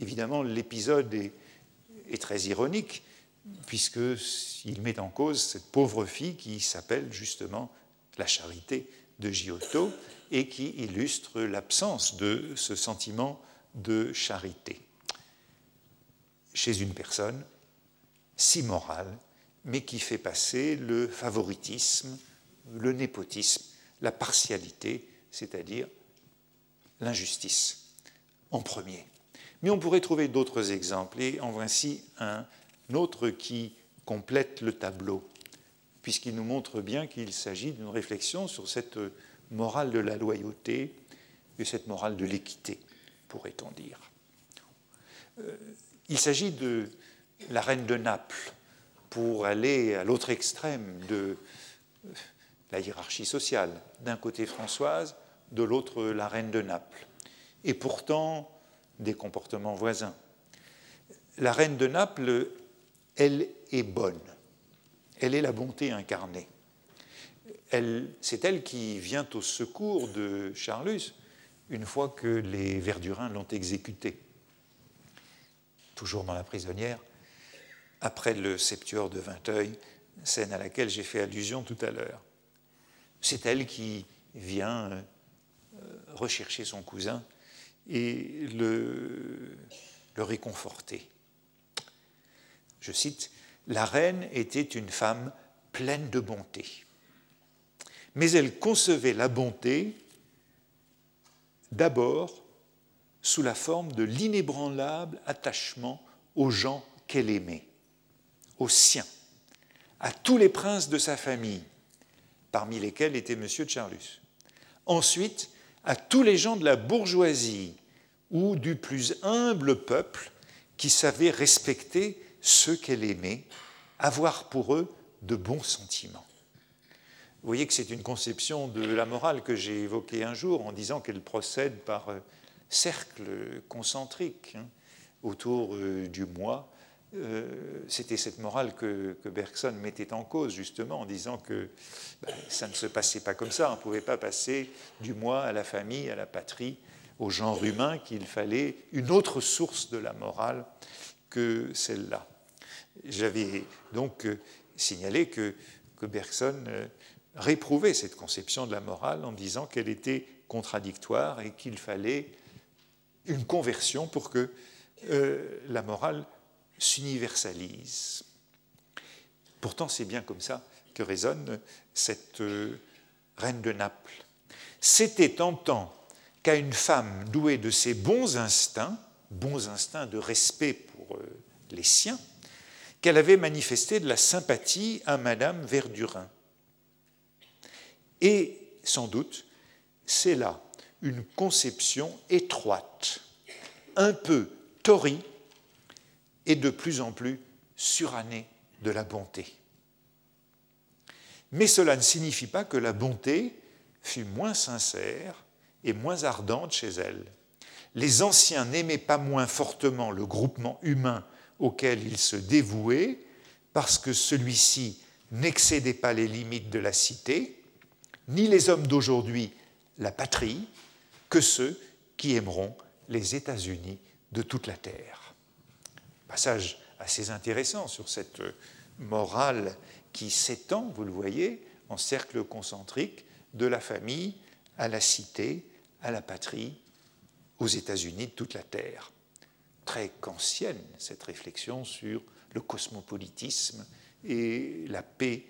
[SPEAKER 2] Évidemment, l'épisode est, est, très ironique, puisqu'il met en cause cette pauvre fille qui s'appelle justement la charité de Giotto et qui illustre l'absence de ce sentiment de charité chez une personne si morale, mais qui fait passer le favoritisme, le népotisme, la partialité, c'est-à-dire l'injustice, en premier. Mais on pourrait trouver d'autres exemples, et en voici un autre qui complète le tableau, puisqu'il nous montre bien qu'il s'agit d'une réflexion sur cette morale de la loyauté et cette morale de l'équité pourrait-on dire. Euh, il s'agit de la reine de Naples pour aller à l'autre extrême de la hiérarchie sociale. D'un côté Françoise, de l'autre la reine de Naples. Et pourtant des comportements voisins. La reine de Naples, elle est bonne. Elle est la bonté incarnée. C'est elle qui vient au secours de Charlus une fois que les Verdurins l'ont exécuté. toujours dans La prisonnière, après le septuor de Vinteuil, scène à laquelle j'ai fait allusion tout à l'heure. C'est elle qui vient euh, rechercher son cousin et le, le réconforter. Je cite, La reine était une femme pleine de bonté, mais elle concevait la bonté d'abord sous la forme de l'inébranlable attachement aux gens qu'elle aimait, aux siens, à tous les princes de sa famille, parmi lesquels était M. de Charlus. Ensuite, à tous les gens de la bourgeoisie ou du plus humble peuple qui savaient respecter ceux qu'elle aimait, avoir pour eux de bons sentiments. Vous voyez que c'est une conception de la morale que j'ai évoquée un jour en disant qu'elle procède par euh, cercles concentriques hein, autour euh, du moi. Euh, c'était cette morale que, Bergson mettait en cause justement en disant que ben, ça ne se passait pas comme ça. On ne pouvait pas passer du moi à la famille, à la patrie, au genre humain, qu'il fallait une autre source de la morale que celle-là. J'avais donc signalé que, que Bergson réprouvait cette conception de la morale en disant qu'elle était contradictoire et qu'il fallait une conversion pour que euh, la morale s'universalise. Pourtant, c'est bien comme ça que résonne cette euh, reine de Naples. C'était en tant qu'à une femme douée de ses bons instincts, bons instincts de respect euh, les siens, qu'elle avait manifesté de la sympathie à Madame Verdurin. Et sans doute, c'est là une conception étroite, un peu torie et de plus en plus surannée de la bonté. Mais cela ne signifie pas que la bonté fut moins sincère et moins ardente chez elle. Les anciens n'aimaient pas moins fortement le groupement humain auquel ils se dévouaient parce que celui-ci n'excédait pas les limites de la cité, ni les hommes d'aujourd'hui la patrie, que ceux qui aimeront les États-Unis de toute la terre. Passage assez intéressant sur cette morale qui s'étend, vous le voyez, en cercle concentrique, de la famille à la cité, à la patrie, aux États-Unis de toute la terre. Très kantienne, cette réflexion sur le cosmopolitisme et la paix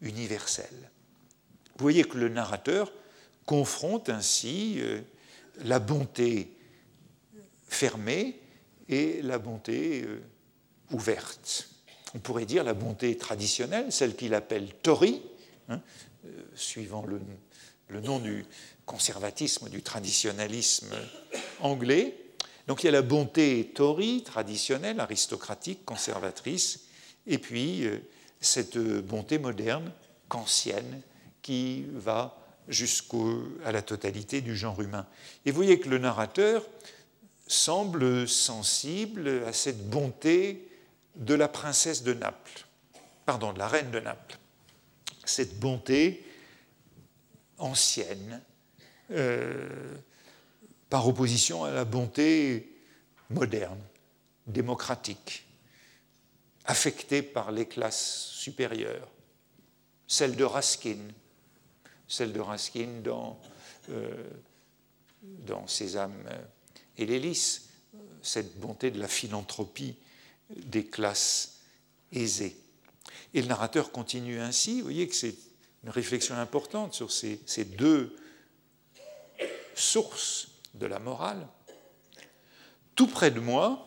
[SPEAKER 2] universelle. Vous voyez que le narrateur confronte ainsi euh, la bonté fermée et la bonté euh, ouverte. On pourrait dire la bonté traditionnelle, celle qu'il appelle Tory, hein, euh, suivant le, le, nom du conservatisme, du traditionnalisme anglais. Donc il y a la bonté Tory, traditionnelle, aristocratique, conservatrice, et puis cette bonté moderne, kantienne, qui va jusqu'à la totalité du genre humain. Et vous voyez que le narrateur semble sensible à cette bonté de la princesse de Naples, pardon, de la reine de Naples. Cette bonté ancienne, euh, par opposition à la bonté moderne, démocratique, affectée par les classes supérieures, celle de Raskin, celle de Raskin dans, euh, dans Sésame et l'hélice, cette bonté de la philanthropie des classes aisées. Et le narrateur continue ainsi, vous voyez que c'est une réflexion importante sur ces, ces deux sources de la morale. Tout près de moi,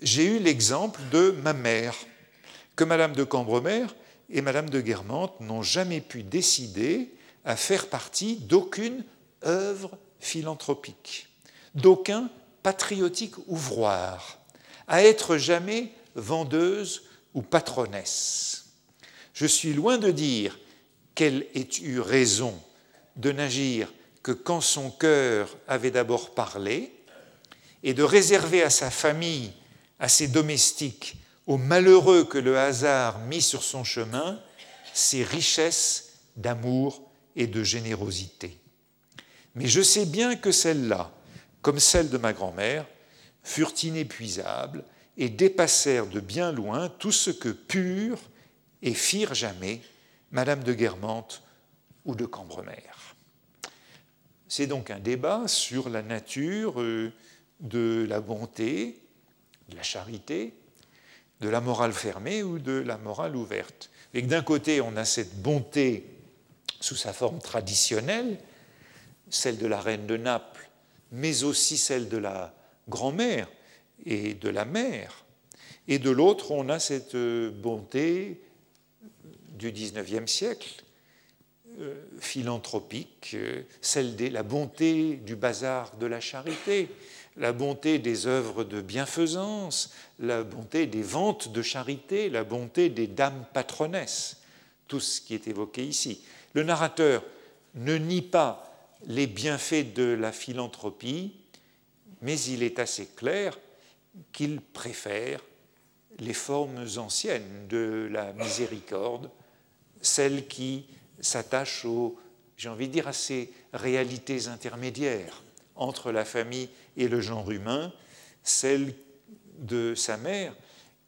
[SPEAKER 2] j'ai eu l'exemple de ma mère, que Madame de Cambremer et Madame de Guermantes n'ont jamais pu décider à faire partie d'aucune œuvre philanthropique, d'aucun patriotique ouvroir, à être jamais vendeuse ou patronesse. Je suis loin de dire qu'elle ait eu raison de n'agir que quand son cœur avait d'abord parlé, et de réserver à sa famille, à ses domestiques, au malheureux que le hasard mit sur son chemin ses richesses d'amour et de générosité. Mais je sais bien que celle-là, comme celle de ma grand-mère, furent inépuisables et dépassèrent de bien loin tout ce que purent et firent jamais Madame de Guermantes ou de Cambremer. C'est donc un débat sur la nature euh, de la bonté, de la charité, de la morale fermée ou de la morale ouverte. Et d'un côté, on a cette bonté sous sa forme traditionnelle, celle de la reine de Naples, mais aussi celle de la grand-mère et de la mère. Et de l'autre, on a cette euh, bonté du XIXe siècle, philanthropique, euh, celle de la bonté du bazar de la charité, la bonté des œuvres de bienfaisance, la bonté des ventes de charité, la bonté des dames patronesses, tout ce qui est évoqué ici. Le narrateur ne nie pas les bienfaits de la philanthropie, mais il est assez clair qu'il préfère les formes anciennes de la miséricorde, celles qui s'attachent aux, j'ai envie de dire, à ces réalités intermédiaires entre la famille et le genre humain, celle de sa mère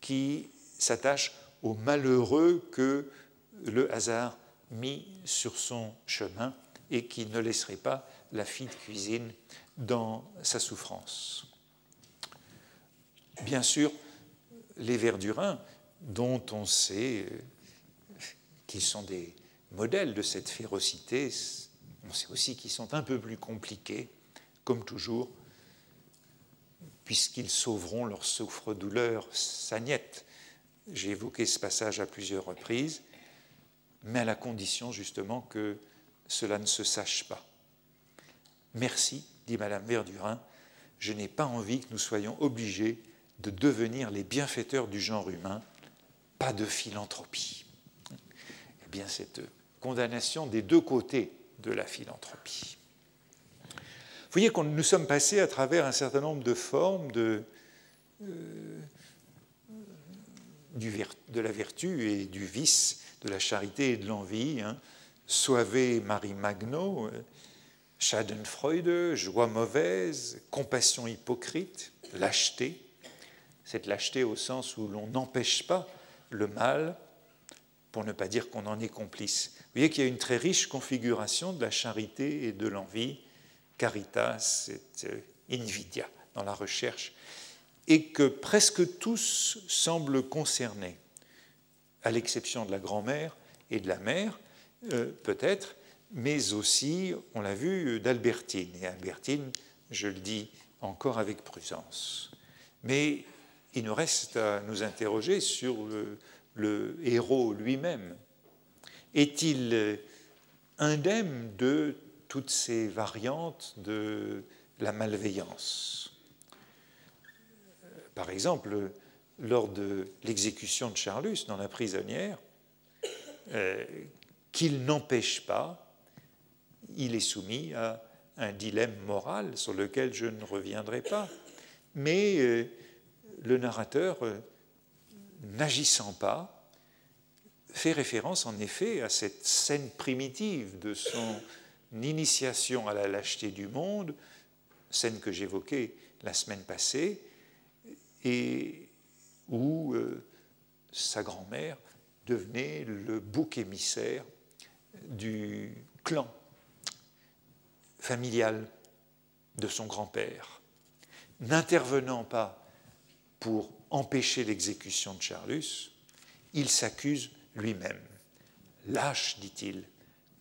[SPEAKER 2] qui s'attache aux malheureux que le hasard mis sur son chemin et qui ne laisserait pas la fille de cuisine dans sa souffrance. Bien sûr, les Verdurins, dont on sait euh, qu'ils sont des modèles de cette férocité, on sait aussi qu'ils sont un peu plus compliqués, comme toujours, puisqu'ils sauveront leur souffre-douleur sagnette. J'ai évoqué ce passage à plusieurs reprises, mais à la condition justement que cela ne se sache pas. Merci, dit Madame Verdurin, je n'ai pas envie que nous soyons obligés de devenir les bienfaiteurs du genre humain, pas de philanthropie. Eh bien, cette condamnation des deux côtés de la philanthropie. Vous voyez que nous sommes passés à travers un certain nombre de formes de, euh, de la vertu et du vice, de la charité et de l'envie. Hein. Soave Marie Magno, euh, Schadenfreude, joie mauvaise, compassion hypocrite, lâcheté. Cette lâcheté au sens où l'on n'empêche pas le mal, pour ne pas dire qu'on en est complice. Vous voyez qu'il y a une très riche configuration de la charité et de l'envie, caritas et euh, invidia, dans la recherche, et que presque tous semblent concernés, à l'exception de la grand-mère et de la mère, euh, peut-être, mais aussi, on l'a vu, d'Albertine. Et Albertine, je le dis encore avec prudence. Mais il nous reste à nous interroger sur le, héros lui-même. Est-il indemne de toutes ces variantes de la malveillance? Par exemple, lors de l'exécution de Charlus dans la prisonnière, euh, qu'il n'empêche pas, il est soumis à un dilemme moral sur lequel je ne reviendrai pas. Mais euh, le narrateur, euh, n'agissant pas, fait référence en effet à cette scène primitive de son initiation à la lâcheté du monde, scène que j'évoquais la semaine passée, et où euh, sa grand-mère devenait le bouc émissaire du clan familial de son grand-père, n'intervenant pas pour empêcher l'exécution de Charlus, il s'accuse lui-même. Lâche, dit-il,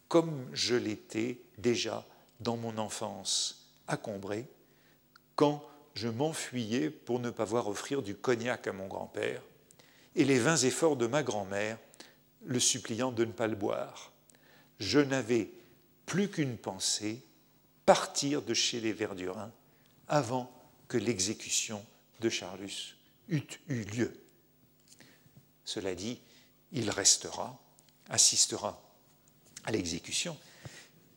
[SPEAKER 2] comme je l'étais déjà dans mon enfance à Combray, quand je m'enfuyais pour ne pas voir offrir du cognac à mon grand-père, et les vains efforts de ma grand-mère, le suppliant de ne pas le boire je n'avais plus qu'une pensée, partir de chez les Verdurins avant que l'exécution de Charlus eût eu lieu. Cela dit, il restera, assistera à l'exécution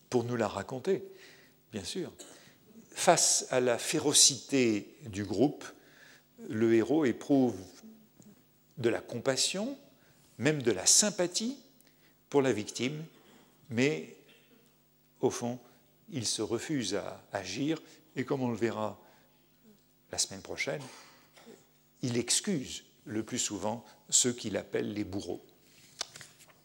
[SPEAKER 2] pour nous la raconter, bien sûr. Face à la férocité du groupe, le héros éprouve de la compassion, même de la sympathie pour la victime mais au fond, il se refuse à agir, et comme on le verra la semaine prochaine, il excuse le plus souvent ceux qu'il appelle les bourreaux.